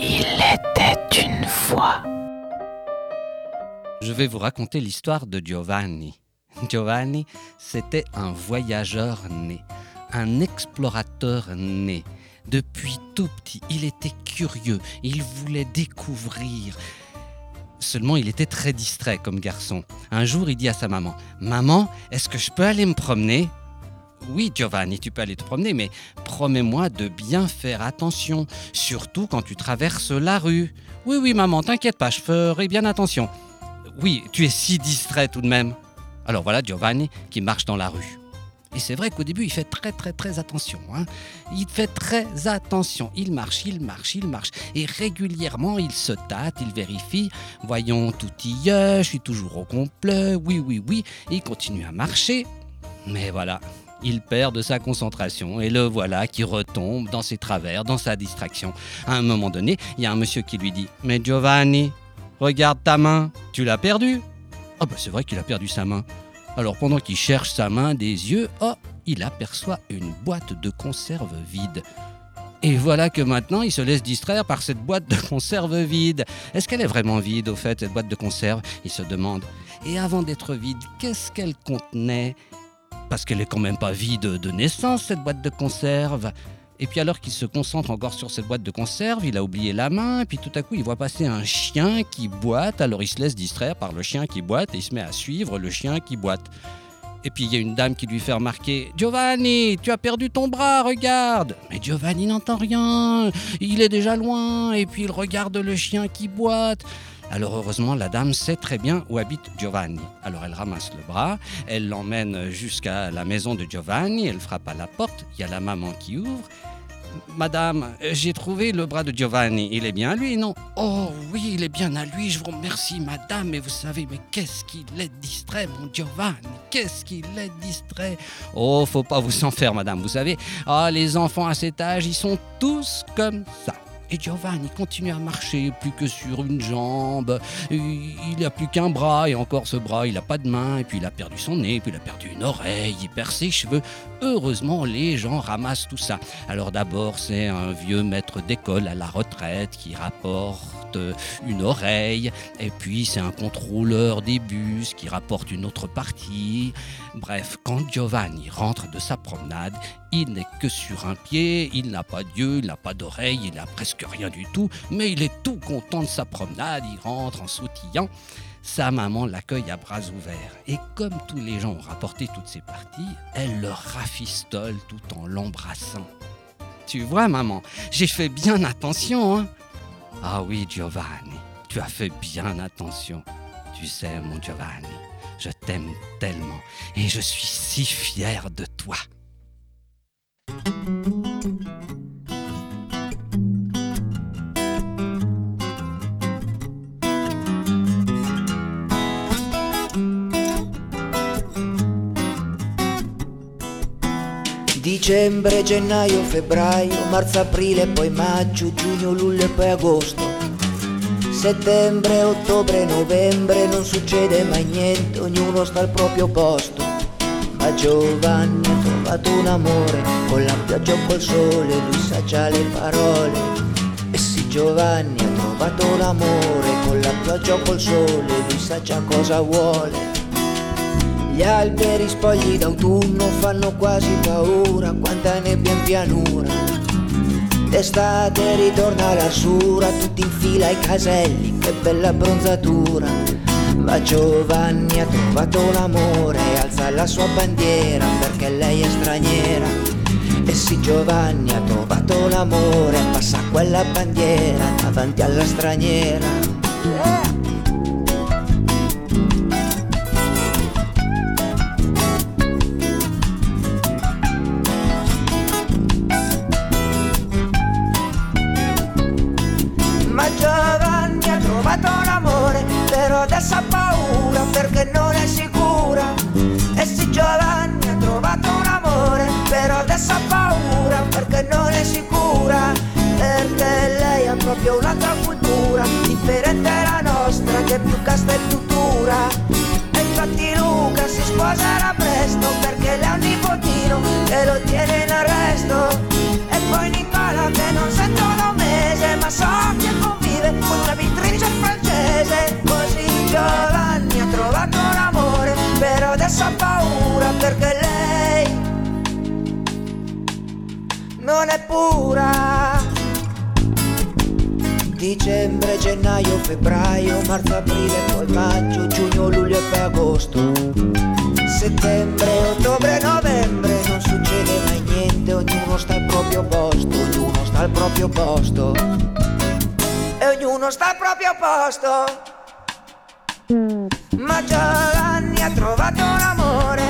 Il était une fois. Je vais vous raconter l'histoire de Giovanni. Giovanni, c'était un voyageur né, un explorateur né. Depuis tout petit, il était curieux, il voulait découvrir. Seulement, il était très distrait comme garçon. Un jour, il dit à sa maman, Maman, est-ce que je peux aller me promener? Oui, Giovanni, tu peux aller te promener, mais promets-moi de bien faire attention, surtout quand tu traverses la rue. Oui, oui, maman, t'inquiète pas, je ferai bien attention. Oui, tu es si distrait tout de même. Alors voilà Giovanni qui marche dans la rue. Et c'est vrai qu'au début, il fait très très très attention. Hein. Il fait très attention. Il marche, il marche, il marche. Et régulièrement, il se tâte, il vérifie. Voyons, tout y est, je suis toujours au complet. Oui, oui, oui. il continue à marcher. Mais voilà, il perd de sa concentration et le voilà qui retombe dans ses travers, dans sa distraction. À un moment donné, il y a un monsieur qui lui dit Mais Giovanni, regarde ta main, tu l'as perdue? Ah, bah c'est vrai qu'il a perdu sa main. Alors pendant qu'il cherche sa main des yeux, oh, il aperçoit une boîte de conserve vide. Et voilà que maintenant, il se laisse distraire par cette boîte de conserve vide. Est-ce qu'elle est vraiment vide, au fait, cette boîte de conserve? Il se demande. Et avant d'être vide, qu'est-ce qu'elle contenait? Parce qu'elle est quand même pas vide de naissance, cette boîte de conserve. Et puis alors qu'il se concentre encore sur cette boîte de conserve, il a oublié la main, et puis tout à coup il voit passer un chien qui boite, alors il se laisse distraire par le chien qui boite, et il se met à suivre le chien qui boite. Et puis il y a une dame qui lui fait remarquer Giovanni, tu as perdu ton bras, regarde Mais Giovanni n'entend rien, il est déjà loin, et puis il regarde le chien qui boite. Alors heureusement, la dame sait très bien où habite Giovanni. Alors elle ramasse le bras, elle l'emmène jusqu'à la maison de Giovanni, elle frappe à la porte, il y a la maman qui ouvre. Madame, j'ai trouvé le bras de Giovanni. Il est bien à lui, non? Oh oui, il est bien à lui, je vous remercie, madame. Mais vous savez, mais qu'est-ce qu'il est distrait, mon Giovanni? Qu'est-ce qu'il est distrait? Oh, faut pas vous en faire, madame. Vous savez, ah, les enfants à cet âge, ils sont tous comme ça. Et Giovanni continue à marcher, plus que sur une jambe. Il n'a plus qu'un bras, et encore ce bras, il n'a pas de main, et puis il a perdu son nez, puis il a perdu une oreille, il perd ses cheveux. Heureusement, les gens ramassent tout ça. Alors d'abord, c'est un vieux maître d'école à la retraite qui rapporte une oreille, et puis c'est un contrôleur des bus qui rapporte une autre partie. Bref, quand Giovanni rentre de sa promenade, il n'est que sur un pied, il n'a pas d'yeux, il n'a pas d'oreille, il n'a presque rien du tout, mais il est tout content de sa promenade, il rentre en sautillant. Sa maman l'accueille à bras ouverts, et comme tous les gens ont rapporté toutes ces parties, elle le rafistole tout en l'embrassant. Tu vois, maman, j'ai fait bien attention, hein Ah oui, Giovanni, tu as fait bien attention. Tu sais, mon Giovanni, je t'aime tellement, et je suis si fier de toi. Dicembre, gennaio, febbraio, marzo, aprile, poi maggio, giugno, luglio e poi agosto. Settembre, ottobre, novembre, non succede mai niente, ognuno sta al proprio posto. Ma Giovanni ha trovato un amore, con la pioggia o col sole, lui sa già le parole. E sì, Giovanni ha trovato l'amore, con la pioggia o col sole, lui sa già cosa vuole. Gli alberi spogli d'autunno fanno quasi paura, quanta nebbia in pianura. D'estate ritorna l'arsura, tutti in fila ai caselli, che bella bronzatura. Ma Giovanni ha trovato l'amore, alza la sua bandiera perché lei è straniera. E sì Giovanni ha trovato l'amore, passa quella bandiera davanti alla straniera. Adesso ha paura perché non è sicura. E sì Giovanni ha trovato un amore, però adesso ha paura perché non è sicura. Perché lei ha proprio un'altra cultura, differente dalla nostra che è più casta e più dura. E infatti Luca si sposerà presto perché lei ha un nipotino che lo tiene gennaio, febbraio, marzo, aprile, poi maggio, giugno, luglio e poi agosto. Settembre, ottobre, novembre, non succede mai niente, ognuno sta al proprio posto, ognuno sta al proprio posto. E ognuno sta al proprio posto. Ma Giovanni ha trovato l'amore